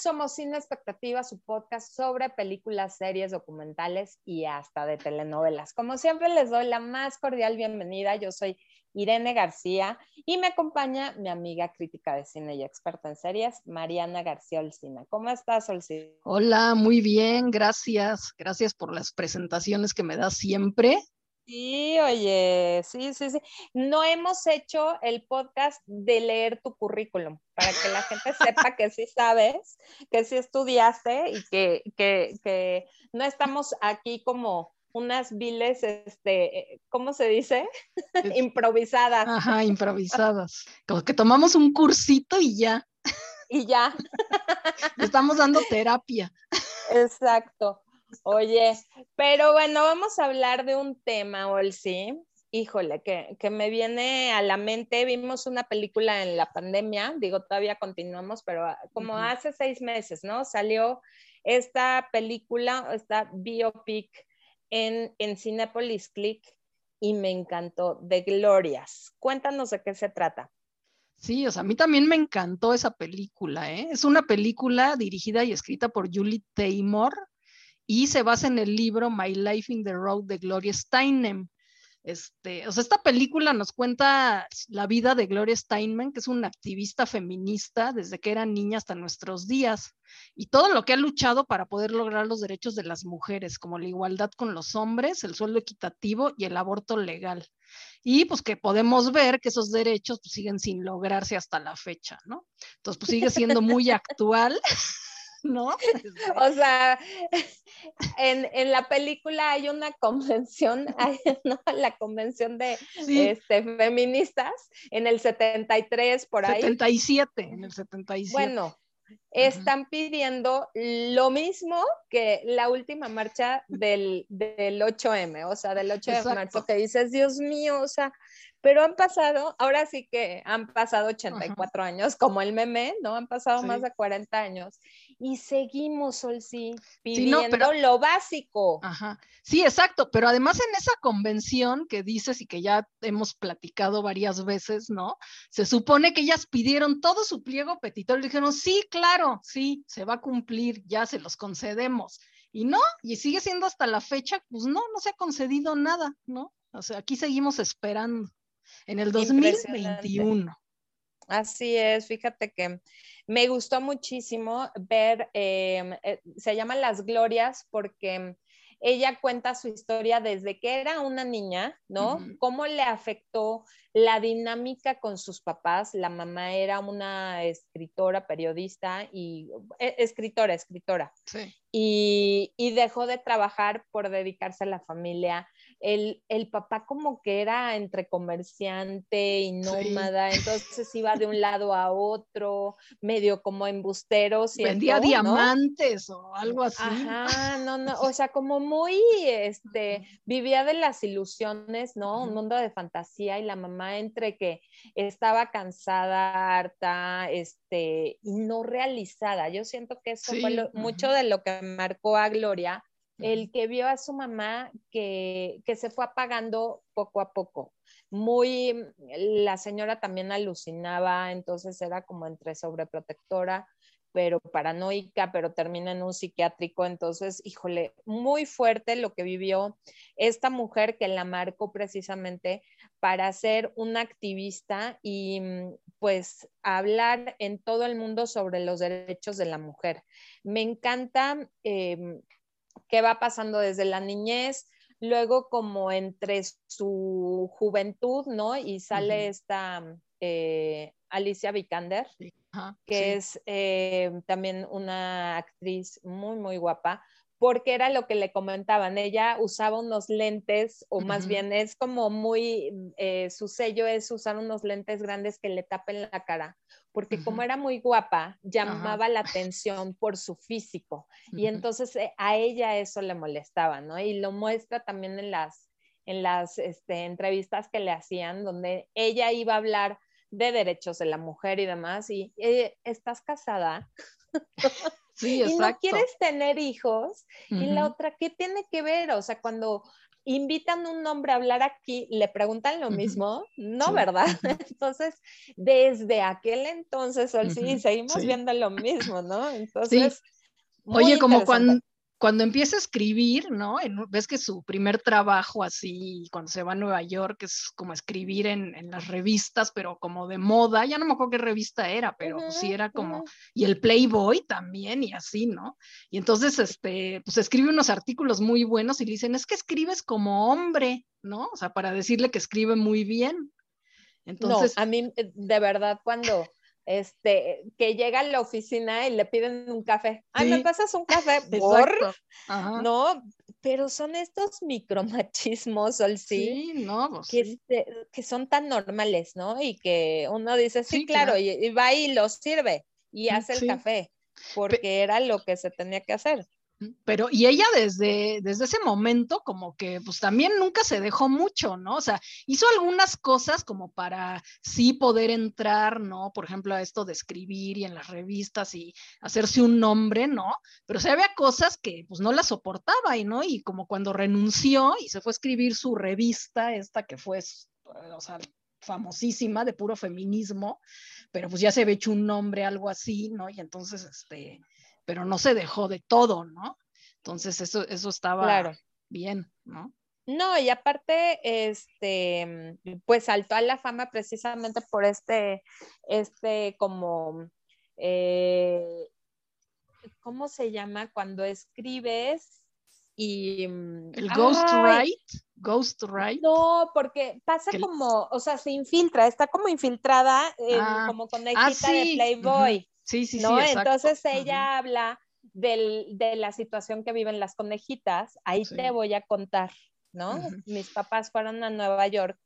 somos Sin Expectativa, su podcast sobre películas, series, documentales y hasta de telenovelas. Como siempre, les doy la más cordial bienvenida. Yo soy Irene García y me acompaña mi amiga crítica de cine y experta en series, Mariana García Olcina. ¿Cómo estás, Olcina? Hola, muy bien, gracias. Gracias por las presentaciones que me das siempre. Sí, oye, sí, sí, sí. No hemos hecho el podcast de leer tu currículum para que la gente sepa que sí sabes, que sí estudiaste y que, que, que no estamos aquí como unas viles, este, ¿cómo se dice? improvisadas. Ajá, improvisadas. Como que tomamos un cursito y ya. y ya. Estamos dando terapia. Exacto. Oye, pero bueno, vamos a hablar de un tema, Olsi. Híjole, que, que, me viene a la mente, vimos una película en la pandemia, digo, todavía continuamos, pero como hace seis meses, ¿no? Salió esta película, esta biopic en, en Cinepolis Click y me encantó, de Glorias. Cuéntanos de qué se trata. Sí, o sea, a mí también me encantó esa película, ¿eh? Es una película dirigida y escrita por Julie Taymor, y se basa en el libro My Life in the Road de Gloria Steinem. Este, o sea, esta película nos cuenta la vida de Gloria Steinem, que es una activista feminista desde que era niña hasta nuestros días, y todo lo que ha luchado para poder lograr los derechos de las mujeres, como la igualdad con los hombres, el sueldo equitativo y el aborto legal. Y pues que podemos ver que esos derechos pues, siguen sin lograrse hasta la fecha, ¿no? Entonces, pues sigue siendo muy actual. ¿no? O sea, en, la película hay una convención, ¿no? La convención de este, feministas en el 73, por ahí. 77, en el 77. Bueno, están pidiendo lo mismo que la última marcha del, 8M, o sea, del 8 de marzo, que dices, Dios mío, o sea, pero han pasado, ahora sí que han pasado 84 años, como el meme, ¿no? Han pasado más de 40 años y seguimos, Sol, sí, pidiendo lo básico. Ajá. Sí, exacto, pero además en esa convención que dices y que ya hemos platicado varias veces, ¿no? Se supone que ellas pidieron todo su pliego petitorio y dijeron, sí, claro, sí, se va a cumplir, ya se los concedemos. Y no, y sigue siendo hasta la fecha, pues no, no se ha concedido nada, ¿no? O sea, aquí seguimos esperando en el 2021. Así es, fíjate que me gustó muchísimo ver, em, eh, se llama Las Glorias porque ella cuenta su historia desde que era una niña, ¿no? Cómo le afectó la dinámica con sus papás. La mamá era una escritora, periodista y eh, escritora, escritora. Sí. Y, y, dejó de trabajar por dedicarse a la familia el, papá como que era entre comerciante y nómada, entonces iba de un lado a otro, medio como embustero. Vendía diamantes o algo así. Ajá, no, no, o sea, como muy, este, vivía de las ilusiones, ¿no? Un mundo de fantasía y la mamá entre que estaba cansada, harta, este, y no realizada. Yo siento que eso fue mucho de lo que marcó a Gloria el que vio a su mamá que, se fue apagando poco a poco. Muy, la señora también alucinaba, entonces era como entre sobreprotectora, pero paranoica, pero termina en un psiquiátrico. Entonces, híjole, muy fuerte lo que vivió esta mujer que la marcó precisamente para ser una activista y pues hablar en todo el mundo sobre los derechos de la mujer. Me encanta em, qué va pasando desde la niñez, luego como entre su juventud, ¿no? Y sale esta eh, Alicia Vikander, que es eh, también una actriz muy, muy guapa, porque era lo que le comentaban, ella usaba unos lentes, o más bien es como muy, eh, su sello es usar unos lentes grandes que le tapen la cara, porque como era muy guapa, llamaba la atención por su físico, y entonces eh, a ella eso le molestaba, ¿no? Y lo muestra también en las, en las este, entrevistas que le hacían, donde ella iba a hablar de derechos de la mujer y demás, y eh, ¿estás casada? Sí, y no quieres tener hijos. Y la otra, ¿qué tiene que ver? O sea, cuando invitan a un hombre a hablar aquí, le preguntan lo mismo, no, ¿verdad? Entonces, desde aquel entonces, sí, seguimos viendo lo mismo, ¿no? Entonces, Oye, como cuando, cuando empieza a escribir, ¿no? ves que su primer trabajo así, cuando se va a Nueva York, es como escribir en, las revistas, pero como de moda, ya no me acuerdo qué revista era, pero sí era como, y el Playboy también, y así, ¿no? Y entonces, este, pues escribe unos artículos muy buenos y le dicen, es que escribes como hombre, ¿no? O sea, para decirle que escribe muy bien. Entonces, no, a mí, eh, de verdad, cuando este, que llega a la oficina y le piden un café. Ay, ¿me pasas un café? ¿Por? No, pero son estos micromachismos, sí, sí no, pues que, que, son tan normales, ¿no? Y que uno dice, sí, claro, Y, va y lo sirve y hace el café, porque era lo que se tenía que hacer. Pero, y ella desde, desde ese momento, como que, pues también nunca se dejó mucho, ¿no? O sea, hizo algunas cosas como para sí poder entrar, ¿no? Por ejemplo, a esto de escribir y en las revistas y hacerse un nombre, ¿no? Pero se había cosas que, pues, no la soportaba, y, ¿no? Y como cuando renunció y se fue a escribir su revista, esta que fue, o sea, famosísima de puro feminismo, pero pues ya se había hecho un nombre, algo así, ¿no? Y entonces, este pero no se dejó de todo, ¿no? Entonces eso, eso estaba bien, ¿no? No, y aparte, este, pues saltó a la fama precisamente por este, este como, eh, ¿cómo se llama? Cuando escribes y... El ghostwrite, ghostwrite. No, porque pasa como, o sea, se infiltra, está como infiltrada ah, como conejita ah, de Playboy. Sí, sí, ¿no? Entonces ella habla de la situación que viven las conejitas. Ahí te voy a contar, ¿no? Mis papás fueron a Nueva York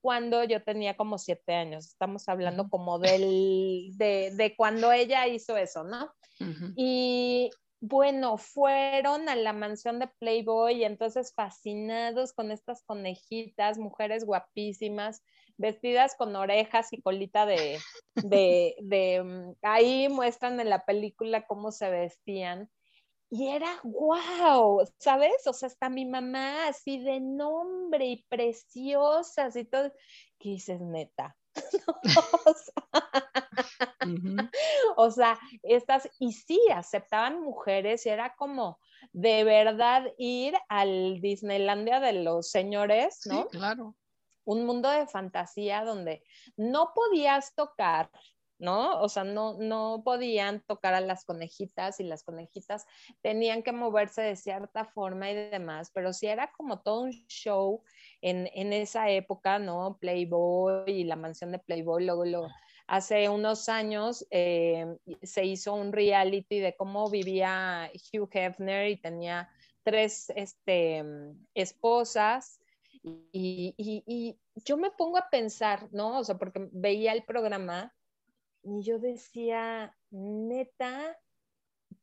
cuando yo tenía como siete años. Estamos hablando como del, de, de, cuando ella hizo eso, ¿no? Y bueno, fueron a la mansión de Playboy y entonces fascinados con estas conejitas, mujeres guapísimas, vestidas con orejas y colita de, de, mm, ahí muestran en la película cómo se vestían. Y era wow, ¿sabes? O sea, hasta mi mamá así de nombre y preciosas y todo. ¿Qué dices, neta? o, sea, estas, y sí, aceptaban mujeres y era como de verdad ir al Disneylandia de los señores, ¿no? Sí, claro un mundo de fantasía donde no podías tocar, ¿no? O sea, no, no podían tocar a las conejitas y las conejitas tenían que moverse de cierta forma y demás, pero sí era como todo un show en, esa época, ¿no? Playboy y la mansión de Playboy, luego lo, hace unos años eh, se hizo un reality de cómo vivía Hugh Hefner y tenía tres este, esposas y, yo me pongo a pensar, ¿no? O sea, porque veía el programa y yo decía, neta,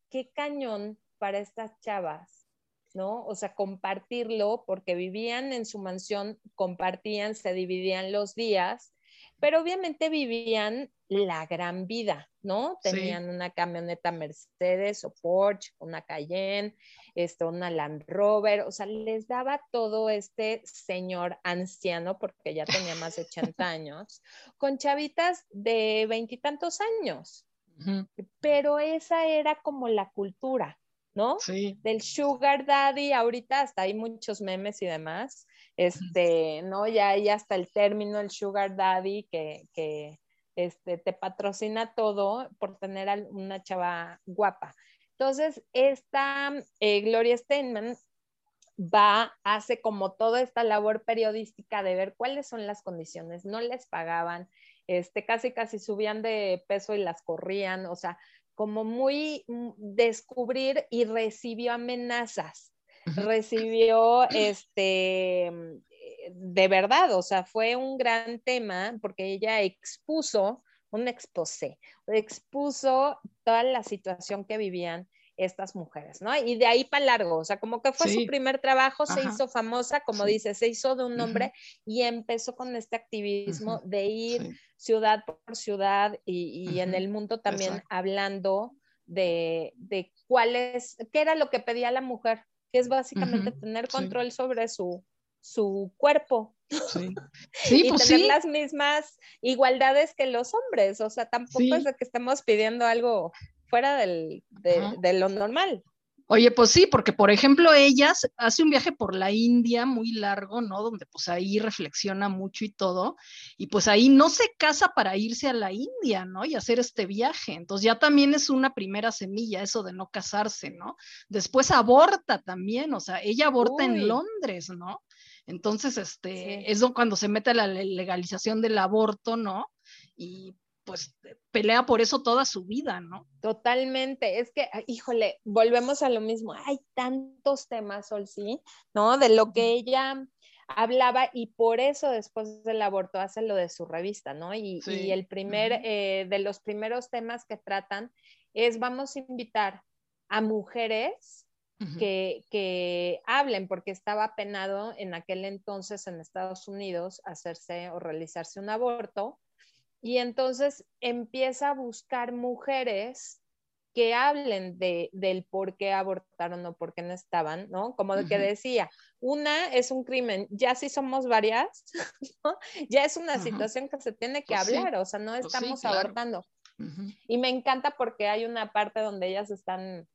qué cañón para estas chavas, ¿no? O sea, compartirlo porque vivían en su mansión, compartían, se dividían los días, pero obviamente vivían la gran vida, ¿no? Tenían una camioneta Mercedes o Porsche, una Cayenne, esto, una Land Rover, o sea, les daba todo este señor anciano, porque ya tenía más de 80 años, con chavitas de veintitantos años. Pero esa era como la cultura, ¿no? Sí. Del sugar daddy, ahorita hasta hay muchos memes y demás, este, ¿no? Ya hay hasta el término, el sugar daddy, que, que este, te patrocina todo por tener una chava guapa. Entonces, esta eh, Gloria Steinman va, hace como toda esta labor periodística de ver cuáles son las condiciones, no les pagaban, este, casi casi subían de peso y las corrían, o sea, como muy mm, descubrir y recibió amenazas, recibió este de verdad, o sea, fue un gran tema porque ella expuso un exposé, expuso toda la situación que vivían estas mujeres, ¿no? Y de ahí para largo, o sea, como que fue su primer trabajo, se hizo famosa, como dice, se hizo de un nombre y empezó con este activismo de ir ciudad por ciudad y, en el mundo también hablando de, de cuál es, qué era lo que pedía la mujer, que es básicamente tener control sobre su, su cuerpo. Sí, y pues tener las mismas igualdades que los hombres. O sea, tampoco es de que estemos pidiendo algo fuera del, de, lo normal. Oye, pues sí, porque por ejemplo ella hace un viaje por la India muy largo, ¿no? Donde pues ahí reflexiona mucho y todo, y pues ahí no se casa para irse a la India, ¿no? Y hacer este viaje. Entonces ya también es una primera semilla eso de no casarse, ¿no? Después aborta también, o sea, ella aborta en Londres, ¿no? Entonces, este, es cuando se mete la legalización del aborto, ¿no? Y pues pelea por eso toda su vida, ¿no? Totalmente. Es que, híjole, volvemos a lo mismo. Hay tantos temas, Sol, sí, ¿no? De lo que ella hablaba y por eso después del aborto hace lo de su revista, ¿no? Y, el primer, eh, de los primeros temas que tratan es vamos a invitar a mujeres que, que, hablen, porque estaba penado en aquel entonces en Estados Unidos hacerse o realizarse un aborto y entonces empieza a buscar mujeres que hablen de, del por qué abortaron o por qué no estaban, ¿no? Como de que decía, una es un crimen, ya si somos varias, ya es una situación que se tiene que pues hablar, o sea, no pues estamos abortando. Y me encanta porque hay una parte donde ellas están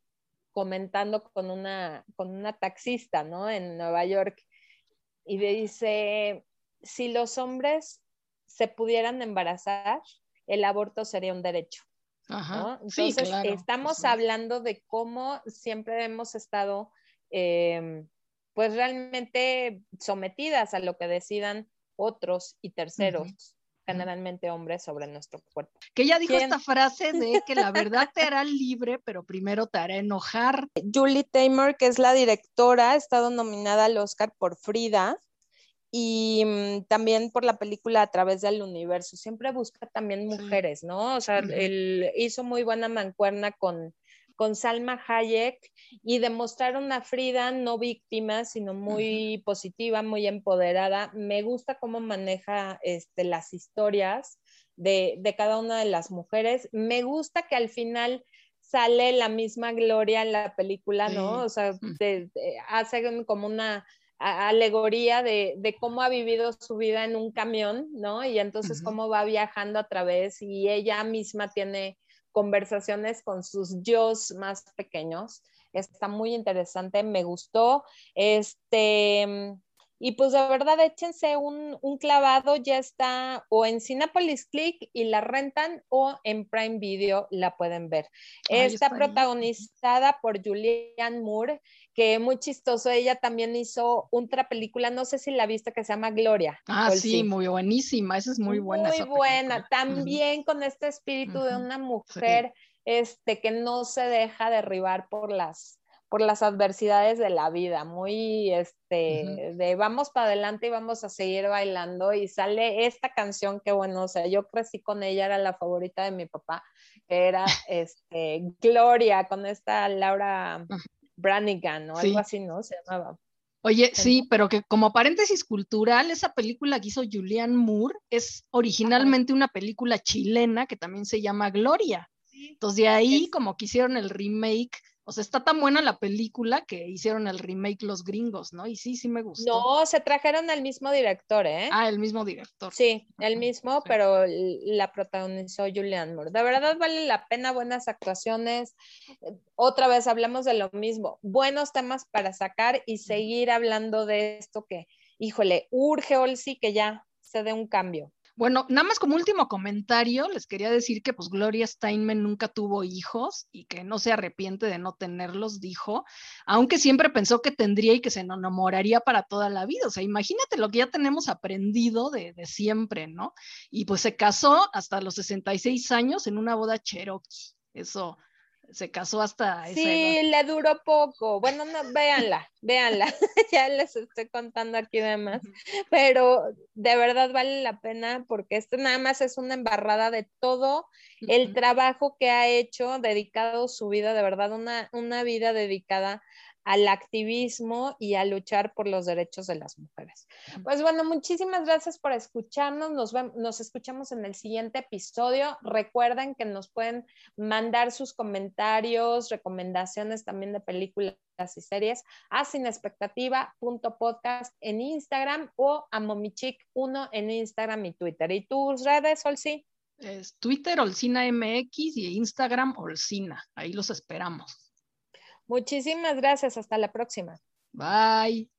comentando con una, con una taxista, ¿no? En Nueva York. Y dice, si los hombres se pudieran embarazar, el aborto sería un derecho. Entonces, estamos hablando de cómo siempre hemos estado, em, pues realmente sometidas a lo que decidan otros y terceros. generalmente hombres sobre nuestro cuerpo. Que ella dijo esta frase de que la verdad te hará libre, pero primero te hará enojar. Julie Taymor, que es la directora, ha estado nominada al Oscar por Frida y mm, también por la película A través del universo. Siempre busca también mujeres, ¿no? O sea, él hizo muy buena mancuerna con, con Salma Hayek y demostrar una Frida no víctima, sino muy positiva, muy empoderada. Me gusta cómo maneja este, las historias de, de, cada una de las mujeres. Me gusta que al final sale la misma Gloria en la película, ¿no? O sea, hace como una alegoría de, cómo ha vivido su vida en un camión, ¿no? Y entonces cómo va viajando a través y ella misma tiene conversaciones con sus yo más pequeños. Está muy interesante, me gustó. Este, y pues de verdad, échense un, clavado, ya está o en Cinepolis Click y la rentan o en Prime Video la pueden ver. está, protagonizada por Julianne Moore, que muy chistoso, ella también hizo otra película, no sé si la viste, que se llama Gloria. Ah, sí, muy buenísima, esa es muy buena. Muy buena, también con este espíritu de una mujer este, que no se deja derribar por las por las adversidades de la vida, muy este, de vamos para adelante y vamos a seguir bailando y sale esta canción que bueno, o sea, yo crecí con ella, era la favorita de mi papá, que era este, Gloria, con esta Laura Branigan o algo así, ¿no? Se llamaba. Oye, sí, pero que como paréntesis cultural, esa película que hizo Julianne Moore es originalmente una película chilena que también se llama Gloria. Entonces de ahí como que hicieron el remake o sea, está tan buena la película que hicieron el remake los gringos, ¿no? Y sí, sí me gustó. No, se trajeron al mismo director, ¿eh? Ah, el mismo director. Sí, el mismo, pero la protagonizó Julianne Moore. De verdad vale la pena, buenas actuaciones. Otra vez hablamos de lo mismo, buenos temas para sacar y seguir hablando de esto que, híjole, urge, Olsi, que ya se dé un cambio. Bueno, nada más como último comentario, les quería decir que pues Gloria Steinman nunca tuvo hijos y que no se arrepiente de no tenerlos, dijo, aunque siempre pensó que tendría y que se enamoraría para toda la vida. O sea, imagínate lo que ya tenemos aprendido de, de siempre, ¿no? Y pues se casó hasta los 66 años en una boda Cherokee. Eso, se casó hasta esa Sí, le duró poco. Bueno, no, véanla, véanla. ya les estoy contando aquí demás. Pero de verdad vale la pena porque esto nada más es una embarrada de todo el trabajo que ha hecho, dedicado su vida, de verdad, una, una vida dedicada al activismo y a luchar por los derechos de las mujeres. Pues bueno, muchísimas gracias por escucharnos. Nos, nos escuchamos en el siguiente episodio. Recuerden que nos pueden mandar sus comentarios, recomendaciones también de películas y series a sinexpectativa.podcast en Instagram o a momichic1 en Instagram y Twitter. ¿Y tus redes, Olsi? Es Twitter, Olcina MX y Instagram, Olcina. Ahí los esperamos. Muchísimas gracias. Hasta la próxima. Bye.